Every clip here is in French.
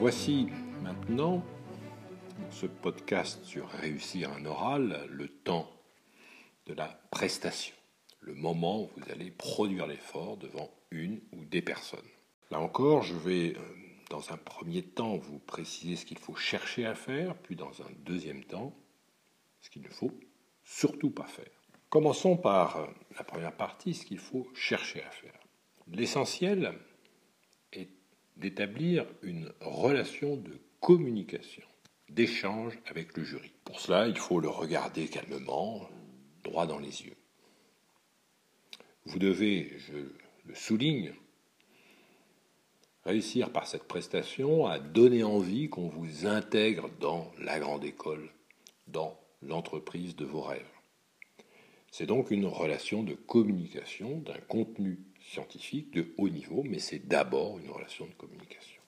Voici maintenant ce podcast sur réussir un oral, le temps de la prestation, le moment où vous allez produire l'effort devant une ou des personnes. Là encore, je vais euh, dans un premier temps vous préciser ce qu'il faut chercher à faire, puis dans un deuxième temps, ce qu'il ne faut surtout pas faire. Commençons par euh, la première partie, ce qu'il faut chercher à faire. L'essentiel d'établir une relation de communication, d'échange avec le jury. Pour cela, il faut le regarder calmement, droit dans les yeux. Vous devez, je le souligne, réussir par cette prestation à donner envie qu'on vous intègre dans la grande école, dans l'entreprise de vos rêves. C'est donc une relation de communication d'un contenu scientifique de haut niveau, mais c'est d'abord une relation de communication.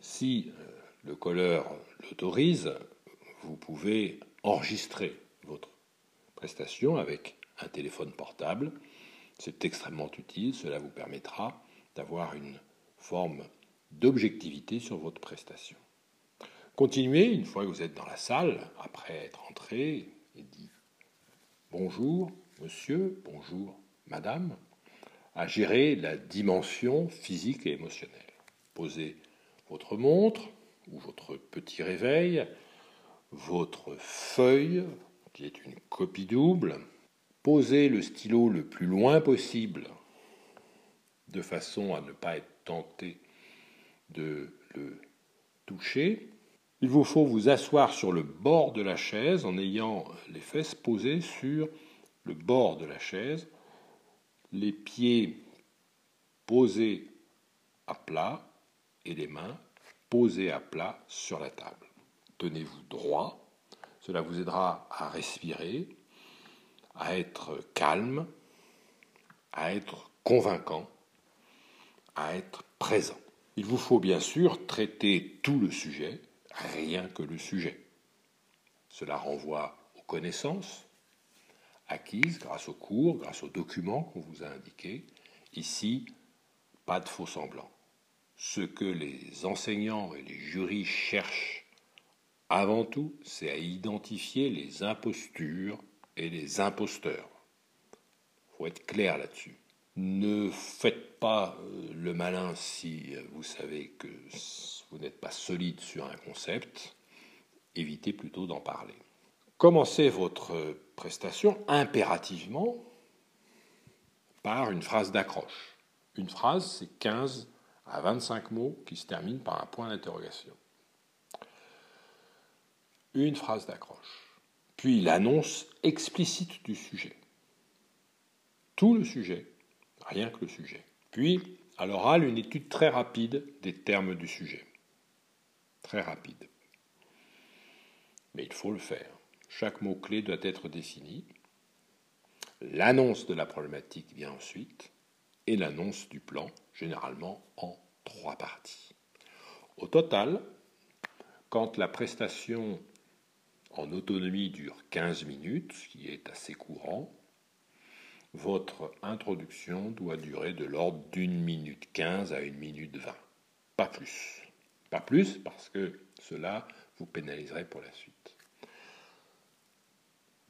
Si euh, le colleur l'autorise, vous pouvez enregistrer votre prestation avec un téléphone portable. C'est extrêmement utile, cela vous permettra d'avoir une forme d'objectivité sur votre prestation. Continuez, une fois que vous êtes dans la salle, après être entré et dit bonjour monsieur, bonjour madame, à gérer la dimension physique et émotionnelle. Posez votre montre ou votre petit réveil, votre feuille, qui est une copie double, posez le stylo le plus loin possible, de façon à ne pas être tenté de le toucher. Il vous faut vous asseoir sur le bord de la chaise en ayant les fesses posées sur le bord de la chaise, les pieds posés à plat et les mains posées à plat sur la table. Tenez-vous droit, cela vous aidera à respirer, à être calme, à être convaincant à être présent. Il vous faut bien sûr traiter tout le sujet, rien que le sujet. Cela renvoie aux connaissances acquises grâce aux cours, grâce aux documents qu'on vous a indiqués. Ici, pas de faux semblants. Ce que les enseignants et les jurys cherchent avant tout, c'est à identifier les impostures et les imposteurs. Il faut être clair là-dessus. Ne faites pas euh, le malin si vous savez que vous n'êtes pas solide sur un concept. Évitez plutôt d'en parler. Commencez votre prestation impérativement par une phrase d'accroche. Une phrase, c'est 15 à 25 mots qui se terminent par un point d'interrogation. Une phrase d'accroche. Puis l'annonce explicite du sujet. Tout le sujet rien que le sujet. Puis, à l'oral, une étude très rapide des termes du sujet. Très rapide. Mais il faut le faire. Chaque mot-clé doit être défini. L'annonce de la problématique vient ensuite, et l'annonce du plan, généralement en trois parties. Au total, quand la prestation en autonomie dure 15 minutes, ce qui est assez courant, votre introduction doit durer de l'ordre d'une minute quinze à une minute vingt. Pas plus. Pas plus parce que cela vous pénaliserait pour la suite.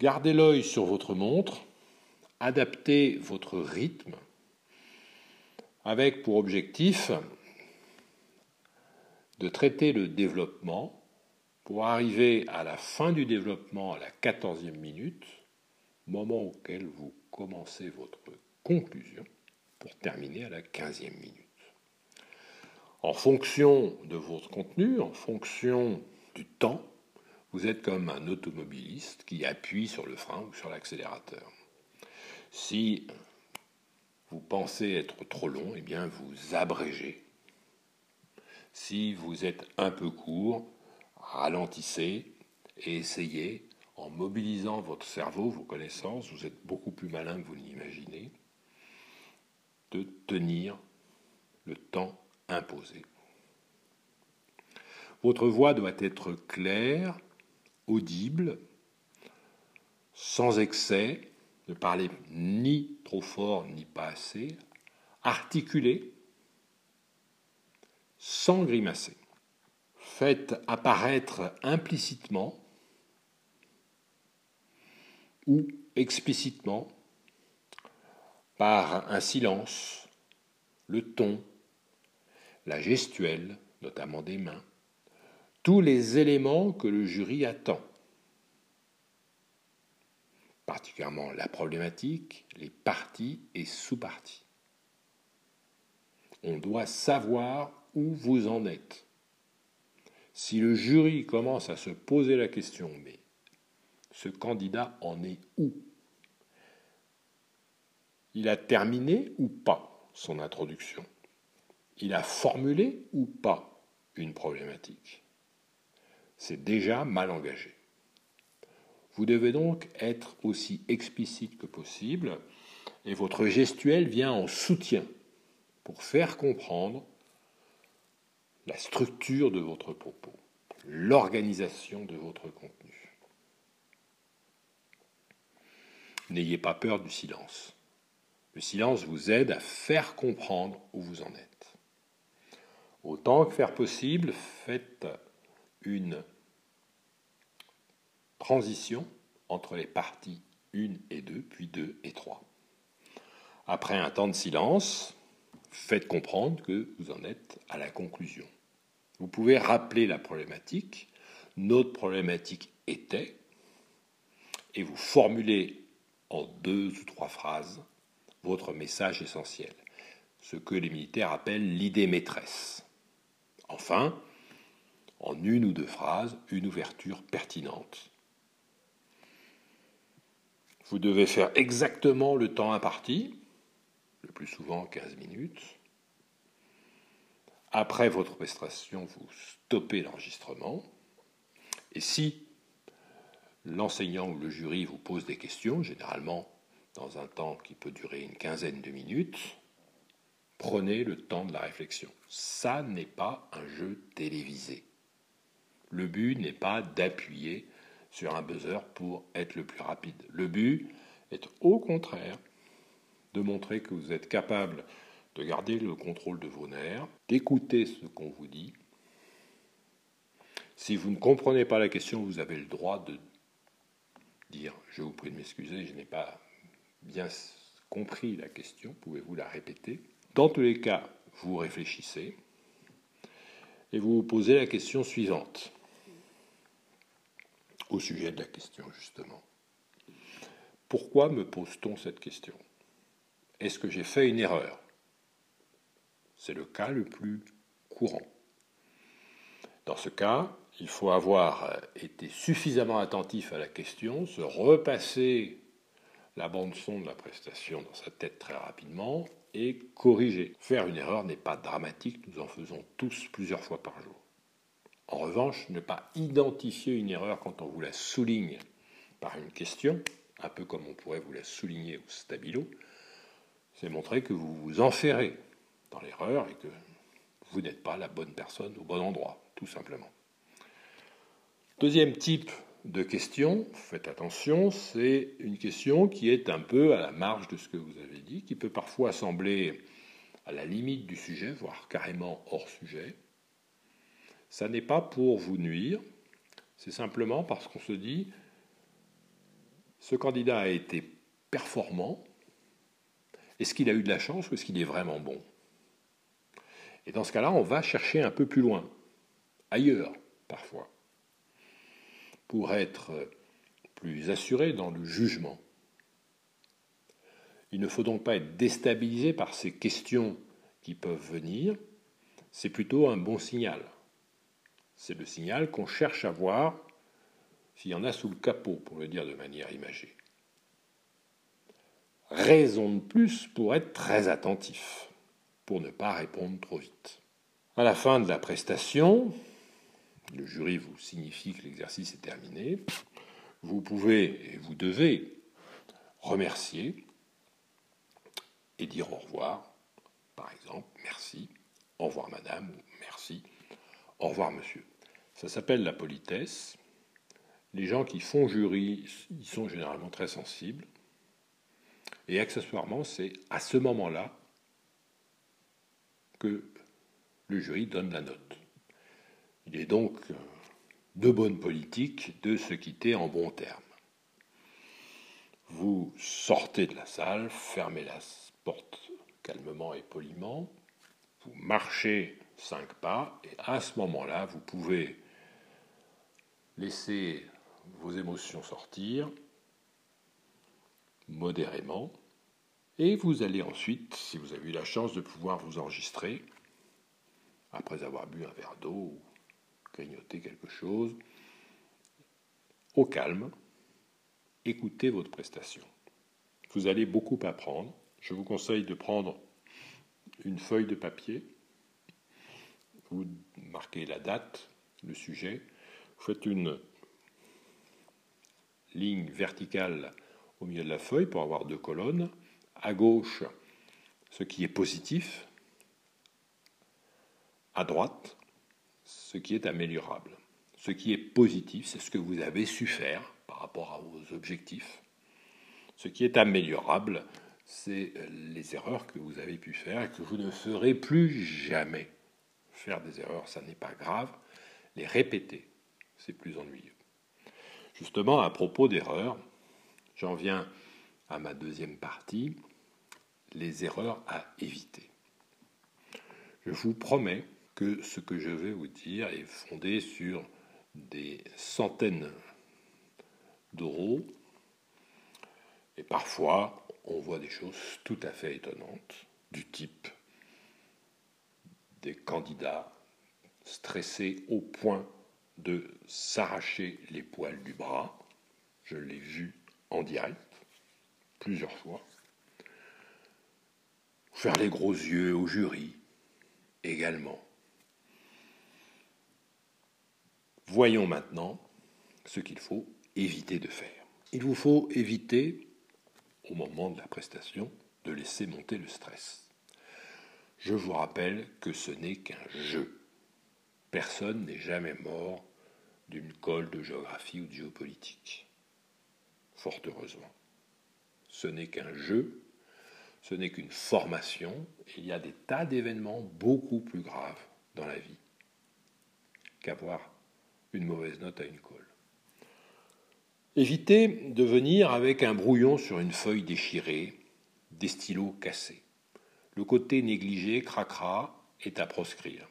Gardez l'œil sur votre montre, adaptez votre rythme avec pour objectif de traiter le développement pour arriver à la fin du développement à la quatorzième minute, moment auquel vous commencez votre conclusion pour terminer à la quinzième minute. En fonction de votre contenu, en fonction du temps, vous êtes comme un automobiliste qui appuie sur le frein ou sur l'accélérateur. Si vous pensez être trop long, eh bien vous abrégez. Si vous êtes un peu court, ralentissez et essayez en mobilisant votre cerveau, vos connaissances, vous êtes beaucoup plus malin que vous l'imaginez, de tenir le temps imposé. Votre voix doit être claire, audible, sans excès, ne parlez ni trop fort ni pas assez, articulée, sans grimacer. faites apparaître implicitement ou explicitement par un silence, le ton, la gestuelle, notamment des mains, tous les éléments que le jury attend, particulièrement la problématique, les parties et sous-parties. On doit savoir où vous en êtes. Si le jury commence à se poser la question, mais ce candidat en est où? Il a terminé ou pas son introduction? Il a formulé ou pas une problématique? C'est déjà mal engagé. Vous devez donc être aussi explicite que possible et votre gestuelle vient en soutien pour faire comprendre la structure de votre propos, l'organisation de votre contenu. N'ayez pas peur du silence. Le silence vous aide à faire comprendre où vous en êtes. Autant que faire possible, faites une transition entre les parties 1 et 2, puis 2 et 3. Après un temps de silence, faites comprendre que vous en êtes à la conclusion. Vous pouvez rappeler la problématique. Notre problématique était, et vous formulez en deux ou trois phrases votre message essentiel, ce que les militaires appellent l'idée maîtresse. Enfin, en une ou deux phrases, une ouverture pertinente. Vous devez faire exactement le temps imparti, le plus souvent 15 minutes, après votre prestation, vous stoppez l'enregistrement. Et si l'enseignant ou le jury vous pose des questions, généralement dans un temps qui peut durer une quinzaine de minutes, prenez le temps de la réflexion. Ça n'est pas un jeu télévisé. Le but n'est pas d'appuyer sur un buzzer pour être le plus rapide. Le but est au contraire de montrer que vous êtes capable de garder le contrôle de vos nerfs, d'écouter ce qu'on vous dit. Si vous ne comprenez pas la question, vous avez le droit de dire Je vous prie de m'excuser, je n'ai pas bien compris la question, pouvez-vous la répéter? Dans tous les cas, vous réfléchissez et vous vous posez la question suivante, au sujet de la question justement. Pourquoi me pose-t-on cette question? Est-ce que j'ai fait une erreur? C'est le cas le plus courant. Dans ce cas, il faut avoir été suffisamment attentif à la question, se repasser la bande son de la prestation dans sa tête très rapidement et corriger. Faire une erreur n'est pas dramatique, nous en faisons tous plusieurs fois par jour. En revanche, ne pas identifier une erreur quand on vous la souligne par une question, un peu comme on pourrait vous la souligner au stabilo, c'est montrer que vous vous enferrez dans l'erreur et que vous n'êtes pas la bonne personne au bon endroit, tout simplement. Deuxième type de question, faites attention, c'est une question qui est un peu à la marge de ce que vous avez dit, qui peut parfois sembler à la limite du sujet, voire carrément hors sujet. Ça n'est pas pour vous nuire, c'est simplement parce qu'on se dit, ce candidat a été performant, est-ce qu'il a eu de la chance ou est-ce qu'il est vraiment bon? Et dans ce cas-là, on va chercher un peu plus loin, ailleurs parfois, pour être plus assuré dans le jugement. Il ne faut donc pas être déstabilisé par ces questions qui peuvent venir, c'est plutôt un bon signal. C'est le signal qu'on cherche à voir s'il y en a sous le capot, pour le dire de manière imagée. Raison de plus pour être très attentif pour ne pas répondre trop vite. À la fin de la prestation, le jury vous signifie que l'exercice est terminé. Vous pouvez et vous devez remercier et dire au revoir. Par exemple, merci, au revoir madame, au revoir monsieur. Ça s'appelle la politesse. Les gens qui font jury, ils sont généralement très sensibles. Et accessoirement, c'est à ce moment-là que le jury donne la note. Il est donc de bonne politique de se quitter en bons termes. Vous sortez de la salle, fermez la porte calmement et poliment, vous marchez cinq pas, et à ce moment-là, vous pouvez laisser vos émotions sortir modérément, et vous allez ensuite, si vous avez eu la chance de pouvoir vous enregistrer, après avoir bu un verre d'eau ou grignoté quelque chose, au calme, écoutez votre prestation. Vous allez beaucoup apprendre. Je vous conseille de prendre une feuille de papier, vous marquez la date, le sujet, vous faites une ligne verticale au milieu de la feuille pour avoir deux colonnes. À gauche, ce qui est positif. À droite, ce qui est améliorable. Ce qui est positif, c'est ce que vous avez su faire par rapport à vos objectifs. Ce qui est améliorable, c'est les erreurs que vous avez pu faire et que vous ne ferez plus jamais. Faire des erreurs, ça n'est pas grave. Les répéter, c'est plus ennuyeux. Justement, à propos d'erreurs, j'en viens à ma deuxième partie, les erreurs à éviter. Je vous promets que ce que je vais vous dire est fondé sur des centaines d'euros. Et parfois, on voit des choses tout à fait étonnantes, du type des candidats stressés au point de s'arracher les poils du bras. Je l'ai vu en direct plusieurs fois. Faire les gros yeux au jury également. Voyons maintenant ce qu'il faut éviter de faire. Il vous faut éviter, au moment de la prestation, de laisser monter le stress. Je vous rappelle que ce n'est qu'un jeu. Personne n'est jamais mort d'une colle de géographie ou de géopolitique. Fort heureusement. Ce n'est qu'un jeu, ce n'est qu'une formation. Il y a des tas d'événements beaucoup plus graves dans la vie qu'avoir une mauvaise note à une colle. Évitez de venir avec un brouillon sur une feuille déchirée, des stylos cassés. Le côté négligé, cracra, est à proscrire.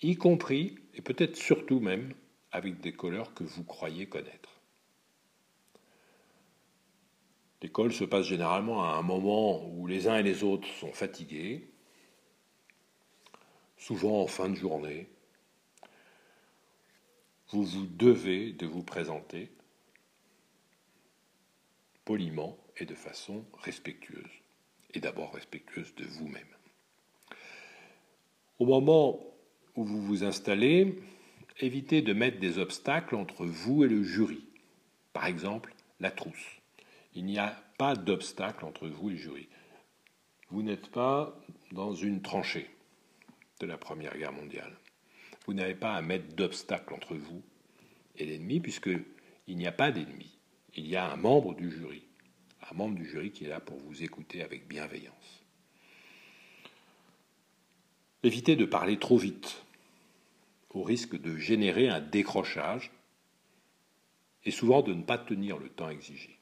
Y compris, et peut-être surtout même, avec des couleurs que vous croyez connaître. L'école se passe généralement à un moment où les uns et les autres sont fatigués, souvent en fin de journée. Vous vous devez de vous présenter poliment et de façon respectueuse, et d'abord respectueuse de vous-même. Au moment où vous vous installez, évitez de mettre des obstacles entre vous et le jury. Par exemple, la trousse. Il n'y a pas d'obstacle entre vous et le jury. Vous n'êtes pas dans une tranchée de la Première Guerre mondiale. Vous n'avez pas à mettre d'obstacle entre vous et l'ennemi, puisqu'il n'y a pas d'ennemi. Il y a un membre du jury. Membre du jury qui est là pour vous écouter avec bienveillance. Évitez de parler trop vite au risque de générer un décrochage et souvent de ne pas tenir le temps exigé.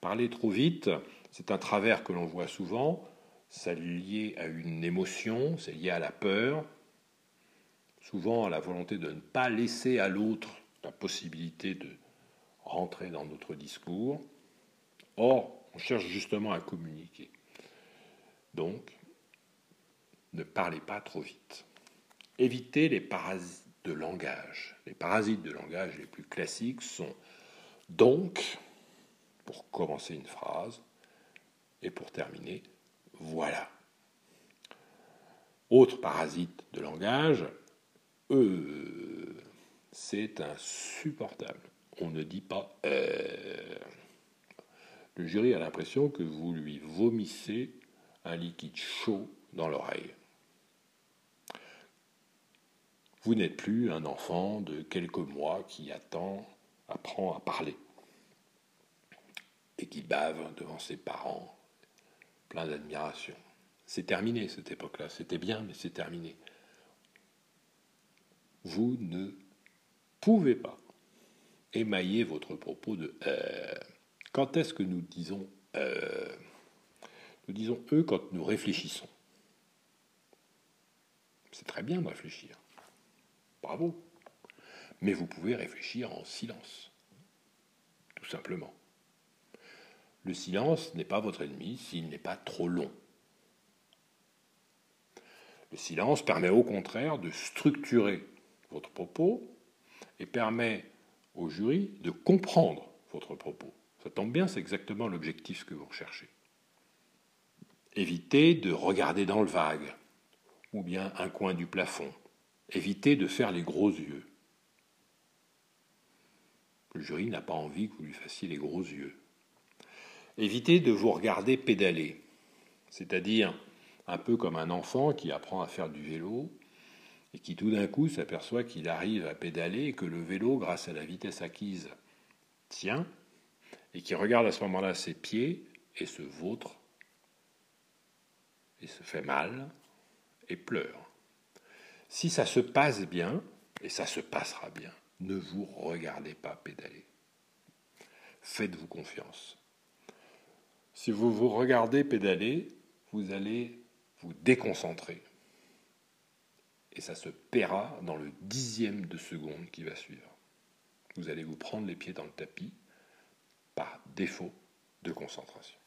Parler trop vite, c'est un travers que l'on voit souvent, c'est lié à une émotion, c'est lié à la peur, souvent à la volonté de ne pas laisser à l'autre la possibilité de rentrer dans notre discours. Or, on cherche justement à communiquer. Donc, ne parlez pas trop vite. Évitez les parasites de langage. Les parasites de langage les plus classiques sont donc, pour commencer une phrase, et pour terminer, voilà. Autre parasite de langage, euh, c'est insupportable. On ne dit pas euh. Le jury a l'impression que vous lui vomissez un liquide chaud dans l'oreille. Vous n'êtes plus un enfant de quelques mois qui attend, apprend à parler et qui bave devant ses parents, plein d'admiration. C'est terminé cette époque-là. C'était bien, mais c'est terminé. vous ne pouvez pas émailler votre propos de euh. Quand est-ce que nous disons euh? Nous disons eux quand nous réfléchissons? C'est très bien de réfléchir. Bravo. Mais vous pouvez réfléchir en silence. Tout simplement. Le silence n'est pas votre ennemi s'il n'est pas trop long. Le silence permet au contraire de structurer votre propos et permet au jury de comprendre votre propos. Ça tombe bien, c'est exactement l'objectif que vous recherchez. Évitez de regarder dans le vague ou bien un coin du plafond. Évitez de faire les gros yeux. Le jury n'a pas envie que vous lui fassiez les gros yeux. Évitez de vous regarder pédaler, c'est-à-dire un peu comme un enfant qui apprend à faire du vélo et qui tout d'un coup s'aperçoit qu'il arrive à pédaler et que le vélo, grâce à la vitesse acquise, tient, et qui regarde à ce moment-là ses pieds et se vautre et se fait mal et pleure. Si ça se passe bien, et ça se passera bien, ne vous regardez pas pédaler. Faites-vous confiance. Si vous vous regardez pédaler, vous allez vous déconcentrer. Et ça se paiera dans le dixième de seconde qui va suivre. Vous allez vous prendre les pieds dans le tapis par défaut de concentration.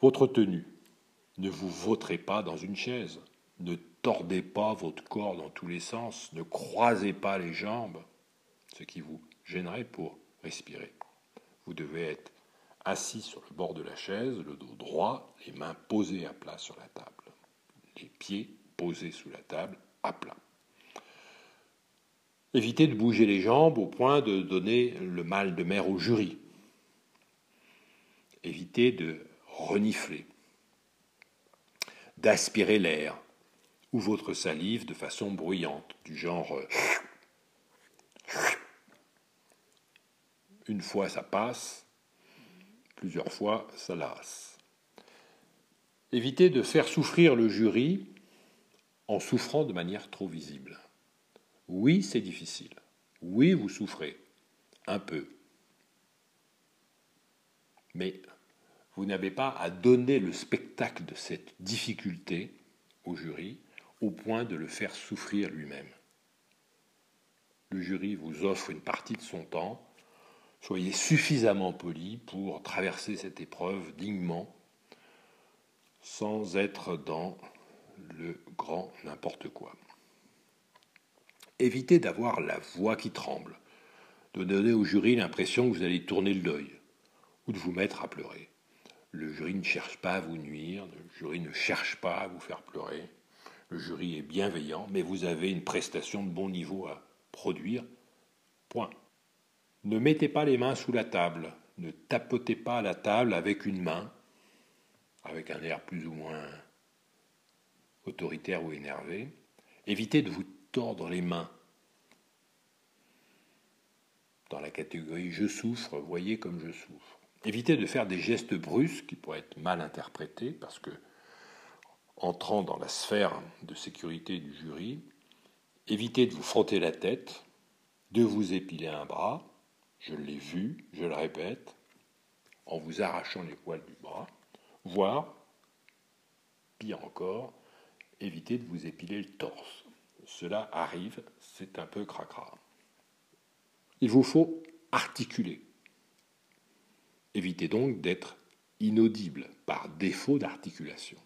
Votre tenue. Ne vous vautrez pas dans une chaise. Ne tordez pas votre corps dans tous les sens. Ne croisez pas les jambes, ce qui vous gênerait pour respirer. Vous devez être assis sur le bord de la chaise, le dos droit, les mains posées à plat sur la table, les pieds posés sous la table à plat. Évitez de bouger les jambes au point de donner le mal de mer au jury. Évitez de renifler, d'aspirer l'air ou votre salive de façon bruyante, du genre euh, une fois ça passe, plusieurs fois ça lasse. Évitez de faire souffrir le jury en souffrant de manière trop visible. Oui, c'est difficile. Oui, vous souffrez. Un peu. Mais vous n'avez pas à donner le spectacle de cette difficulté au jury au point de le faire souffrir lui-même. Le jury vous offre une partie de son temps. Soyez suffisamment poli pour traverser cette épreuve dignement sans être dans le grand n'importe quoi. Évitez d'avoir la voix qui tremble, de donner au jury l'impression que vous allez tourner le deuil ou de vous mettre à pleurer. Le jury ne cherche pas à vous nuire, le jury ne cherche pas à vous faire pleurer. Le jury est bienveillant, mais vous avez une prestation de bon niveau à produire. Point. Ne mettez pas les mains sous la table, ne tapotez pas la table avec une main, avec un air plus ou moins autoritaire ou énervé. Évitez de vous tordre les mains. Dans la catégorie je souffre, voyez comme je souffre. Évitez de faire des gestes brusques qui pourraient être mal interprétés parce que, entrant dans la sphère de sécurité du jury, évitez de vous frotter la tête, de vous épiler un bras, je l'ai vu, je le répète, en vous arrachant les poils du bras, voire, pire encore, évitez de vous épiler le torse cela arrive, c'est un peu cracra. Il vous faut articuler. Évitez donc d'être inaudible par défaut d'articulation.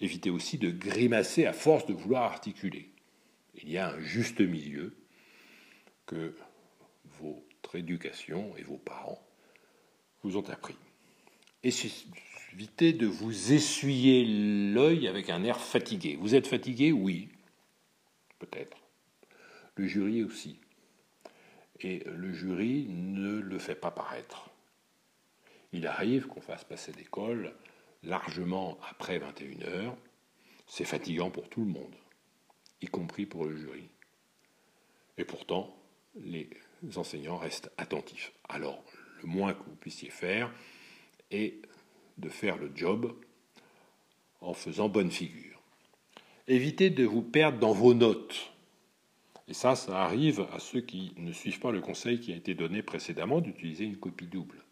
Évitez aussi de grimacer à force de vouloir articuler. Il y a un juste milieu que votre éducation et vos parents vous ont appris. Évitez de vous essuyer l'œil avec un air fatigué. Vous êtes fatigué? Oui, peut-être. Le jury aussi. Et le jury ne le fait pas paraître. Il arrive qu'on fasse passer l'école largement après 21 heures. C'est fatigant pour tout le monde, y compris pour le jury. Et pourtant, les enseignants restent attentifs. Alors, le moins que vous puissiez faire est de faire le job en faisant bonne figure. Évitez de vous perdre dans vos notes. Et ça, ça arrive à ceux qui ne suivent pas le conseil qui a été donné précédemment d'utiliser une copie double.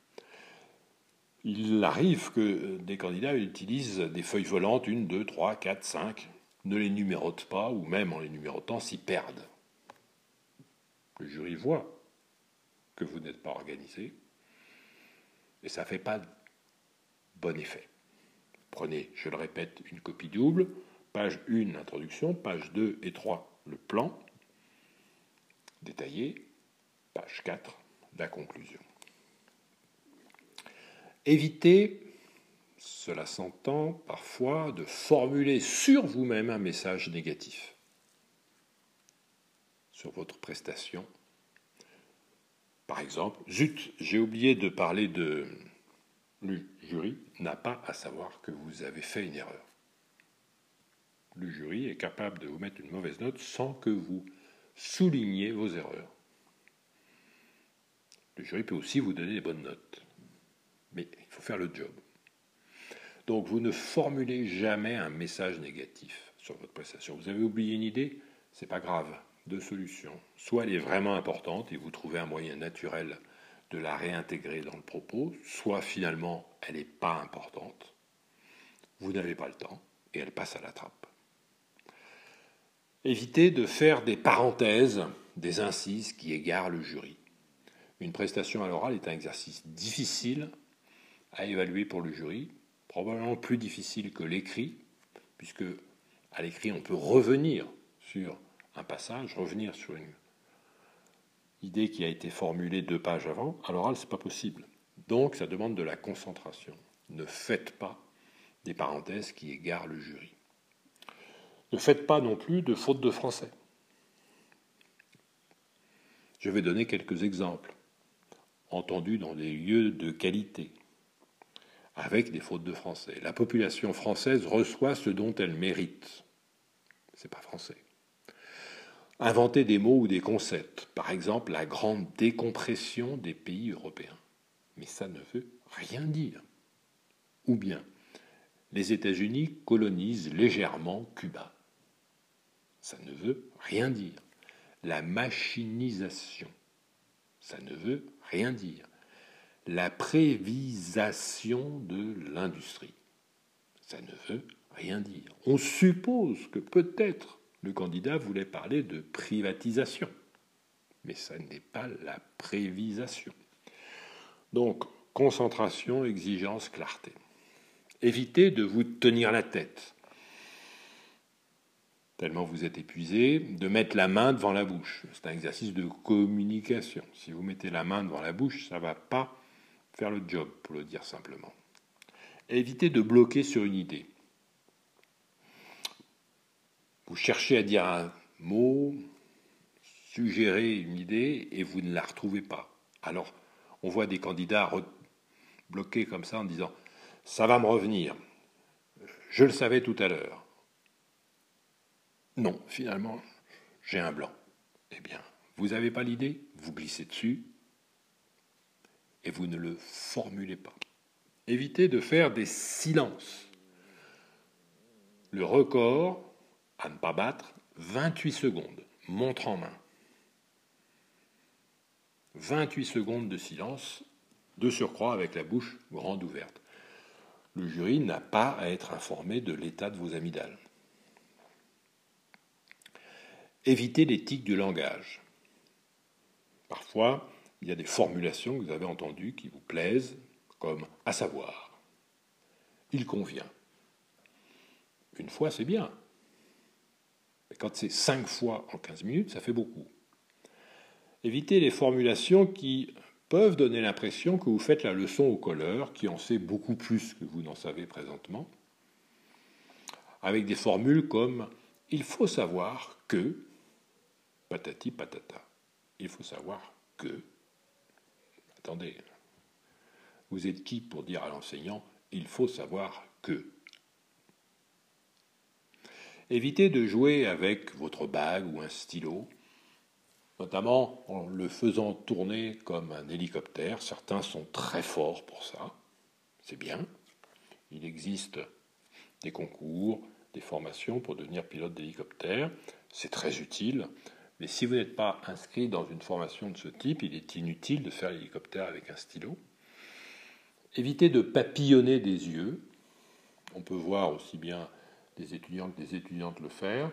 Il arrive que des candidats utilisent des feuilles volantes, une, deux, trois, quatre, cinq, ne les numérotent pas, ou même en les numérotant, s'y perdent. Le jury voit que vous n'êtes pas organisé, et ça ne fait pas bon effet. Prenez, je le répète, une copie double, page 1, introduction, page 2 et 3, le plan, détaillé, page 4, la conclusion. Évitez, cela s'entend parfois, de formuler sur vous-même un message négatif sur votre prestation. Par exemple, zut, j'ai oublié de parler de... Le jury n'a pas à savoir que vous avez fait une erreur. Le jury est capable de vous mettre une mauvaise note sans que vous souligniez vos erreurs. Le jury peut aussi vous donner des bonnes notes. Mais il faut faire le job. Donc vous ne formulez jamais un message négatif sur votre prestation. Vous avez oublié une idée, c'est pas grave. Deux solutions. Soit elle est vraiment importante et vous trouvez un moyen naturel de la réintégrer dans le propos, soit finalement elle n'est pas importante, vous n'avez pas le temps et elle passe à la trappe. Évitez de faire des parenthèses, des incises qui égarent le jury. Une prestation à l'oral est un exercice difficile à évaluer pour le jury, probablement plus difficile que l'écrit, puisque à l'écrit on peut revenir sur un passage, revenir sur une idée qui a été formulée deux pages avant. À l'oral, ce n'est pas possible. Donc ça demande de la concentration. Ne faites pas des parenthèses qui égarent le jury. Ne faites pas non plus de fautes de français. Je vais donner quelques exemples, entendus dans des lieux de qualité, avec des fautes de français. La population française reçoit ce dont elle mérite. C'est pas français. Inventer des mots ou des concepts, par exemple la grande décompression des pays européens. Mais ça ne veut rien dire. Ou bien, les États-Unis colonisent légèrement Cuba. Ça ne veut rien dire. La machinisation, ça ne veut rien dire la prévisation de l'industrie. Ça ne veut rien dire. On suppose que peut-être le candidat voulait parler de privatisation, mais ça n'est pas la prévisation. Donc, concentration, exigence, clarté. Évitez de vous tenir la tête, tellement vous êtes épuisé, de mettre la main devant la bouche. C'est un exercice de communication. Si vous mettez la main devant la bouche, ça ne va pas faire le job, pour le dire simplement. évitez de bloquer sur une idée. Vous cherchez à dire un mot, suggérer une idée et vous ne la retrouvez pas. Alors, on voit des candidats bloqués comme ça en disant Ça va me revenir. Je le savais tout à l'heure. Non, finalement, j'ai un blanc. Eh bien, vous n'avez pas l'idée Vous glissez dessus, et vous ne le formulez pas. Évitez de faire des silences. Le record à ne pas battre, 28 secondes, montre en main. 28 secondes de silence, de surcroît avec la bouche grande ouverte. Le jury n'a pas à être informé de l'état de vos amygdales. Évitez l'éthique du langage. Parfois, il y a des formulations que vous avez entendues qui vous plaisent, comme à savoir, il convient. Une fois, c'est bien. Quand c'est cinq fois en 15 minutes, ça fait beaucoup. Évitez les formulations qui peuvent donner l'impression que vous faites la leçon au colleur, qui en sait beaucoup plus que vous n'en savez présentement, avec des formules comme il faut savoir que, patati patata, il faut savoir que, Attendez, vous êtes qui pour dire à l'enseignant il faut savoir que Évitez de jouer avec votre bague ou un stylo, notamment en le faisant tourner comme un hélicoptère. Certains sont très forts pour ça, c'est bien. Il existe des concours, des formations pour devenir pilote d'hélicoptère. C'est très utile. Mais si vous n'êtes pas inscrit dans une formation de ce type, il est inutile de faire l'hélicoptère avec un stylo. Évitez de papillonner des yeux. On peut voir aussi bien des étudiants que des étudiantes le faire.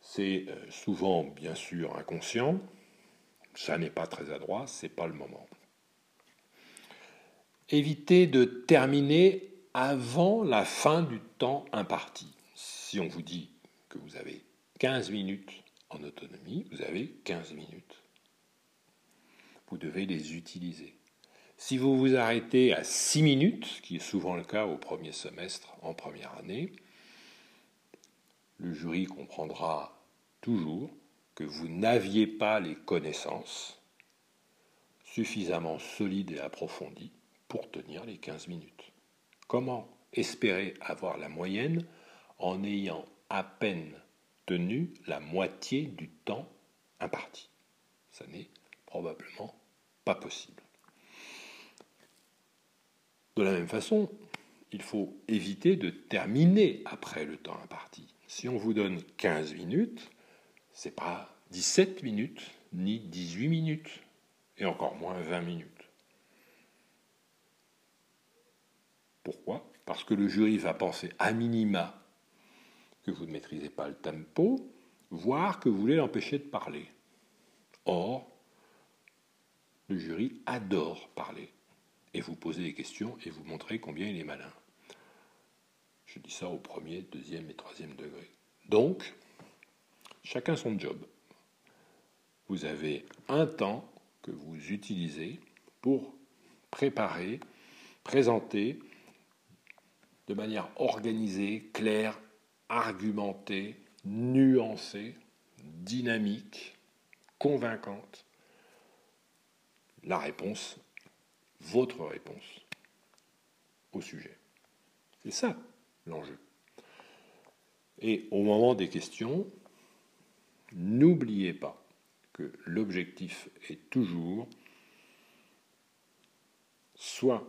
C'est euh, souvent, bien sûr, inconscient. Ça n'est pas très adroit, c'est pas le moment. Évitez de terminer avant la fin du temps imparti. Si on vous dit que vous avez 15 minutes en autonomie, vous avez 15 minutes. Vous devez les utiliser. Si vous vous arrêtez à 6 minutes, qui est souvent le cas au premier semestre en première année, le jury comprendra toujours que vous n'aviez pas les connaissances suffisamment solides et approfondies pour tenir les 15 minutes. Comment espérer avoir la moyenne en ayant à peine tenu la moitié du temps imparti? Ça n'est probablement pas possible. De la même façon, il faut éviter de terminer après le temps imparti. Si on vous donne 15 minutes, ce n'est pas 17 minutes ni 18 minutes, et encore moins 20 minutes. Pourquoi? Parce que le jury va penser à minima que vous ne maîtrisez pas le tempo, voire que vous voulez l'empêcher de parler. Or, le jury adore parler et vous poser des questions et vous montrer combien il est malin. Je dis ça au premier, deuxième et troisième degré. Donc, chacun son job. Vous avez un temps que vous utilisez pour préparer, présenter de manière organisée, claire, argumentée, nuancée, dynamique, convaincante, la réponse, votre réponse au sujet. C'est ça l'enjeu. Et au moment des questions, n'oubliez pas que l'objectif est toujours soit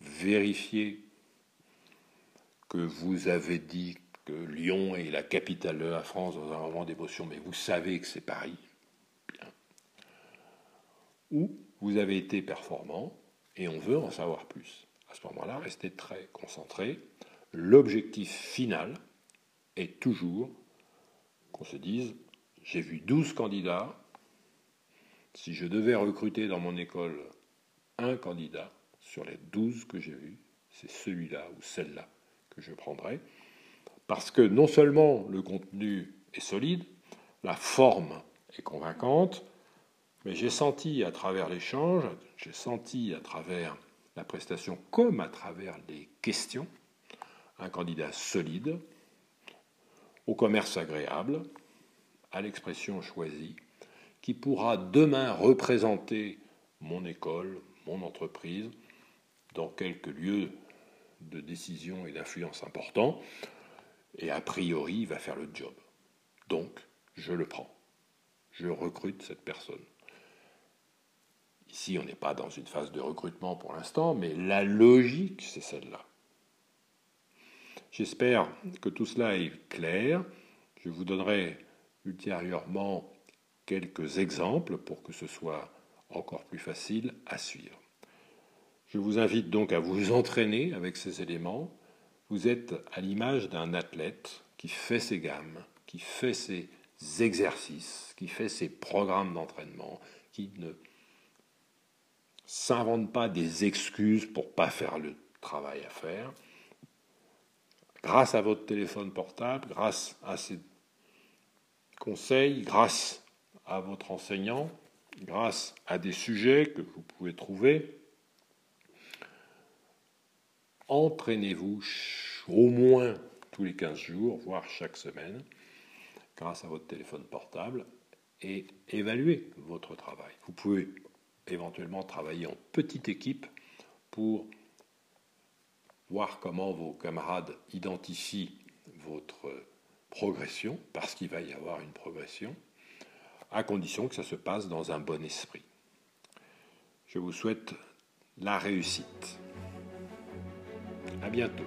vérifier que vous avez dit que Lyon est la capitale de la France dans un moment d'émotion, mais vous savez que c'est Paris. Ou vous avez été performant et on veut en savoir plus. À ce moment-là, restez très concentré. L'objectif final est toujours qu'on se dise, j'ai vu 12 candidats, si je devais recruter dans mon école un candidat sur les 12 que j'ai vus, c'est celui-là ou celle-là que je prendrai, parce que non seulement le contenu est solide, la forme est convaincante, mais j'ai senti à travers l'échange, j'ai senti à travers la prestation comme à travers les questions, un candidat solide, au commerce agréable, à l'expression choisie, qui pourra demain représenter mon école, mon entreprise, dans quelques lieux de décision et d'influence importants, et a priori, il va faire le job. Donc, je le prends. Je recrute cette personne. Ici, on n'est pas dans une phase de recrutement pour l'instant, mais la logique, c'est celle-là. J'espère que tout cela est clair. Je vous donnerai ultérieurement quelques exemples pour que ce soit encore plus facile à suivre. Je vous invite donc à vous entraîner avec ces éléments. Vous êtes à l'image d'un athlète qui fait ses gammes, qui fait ses exercices, qui fait ses programmes d'entraînement, qui ne s'invente pas des excuses pour pas faire le travail à faire. Grâce à votre téléphone portable, grâce à ces conseils, grâce à votre enseignant, grâce à des sujets que vous pouvez trouver, entraînez-vous au moins tous les 15 jours, voire chaque semaine, grâce à votre téléphone portable, et évaluez votre travail. Vous pouvez éventuellement travailler en petite équipe pour voir comment vos camarades identifient votre progression, parce qu'il va y avoir une progression, à condition que ça se passe dans un bon esprit. Je vous souhaite la réussite. À bientôt.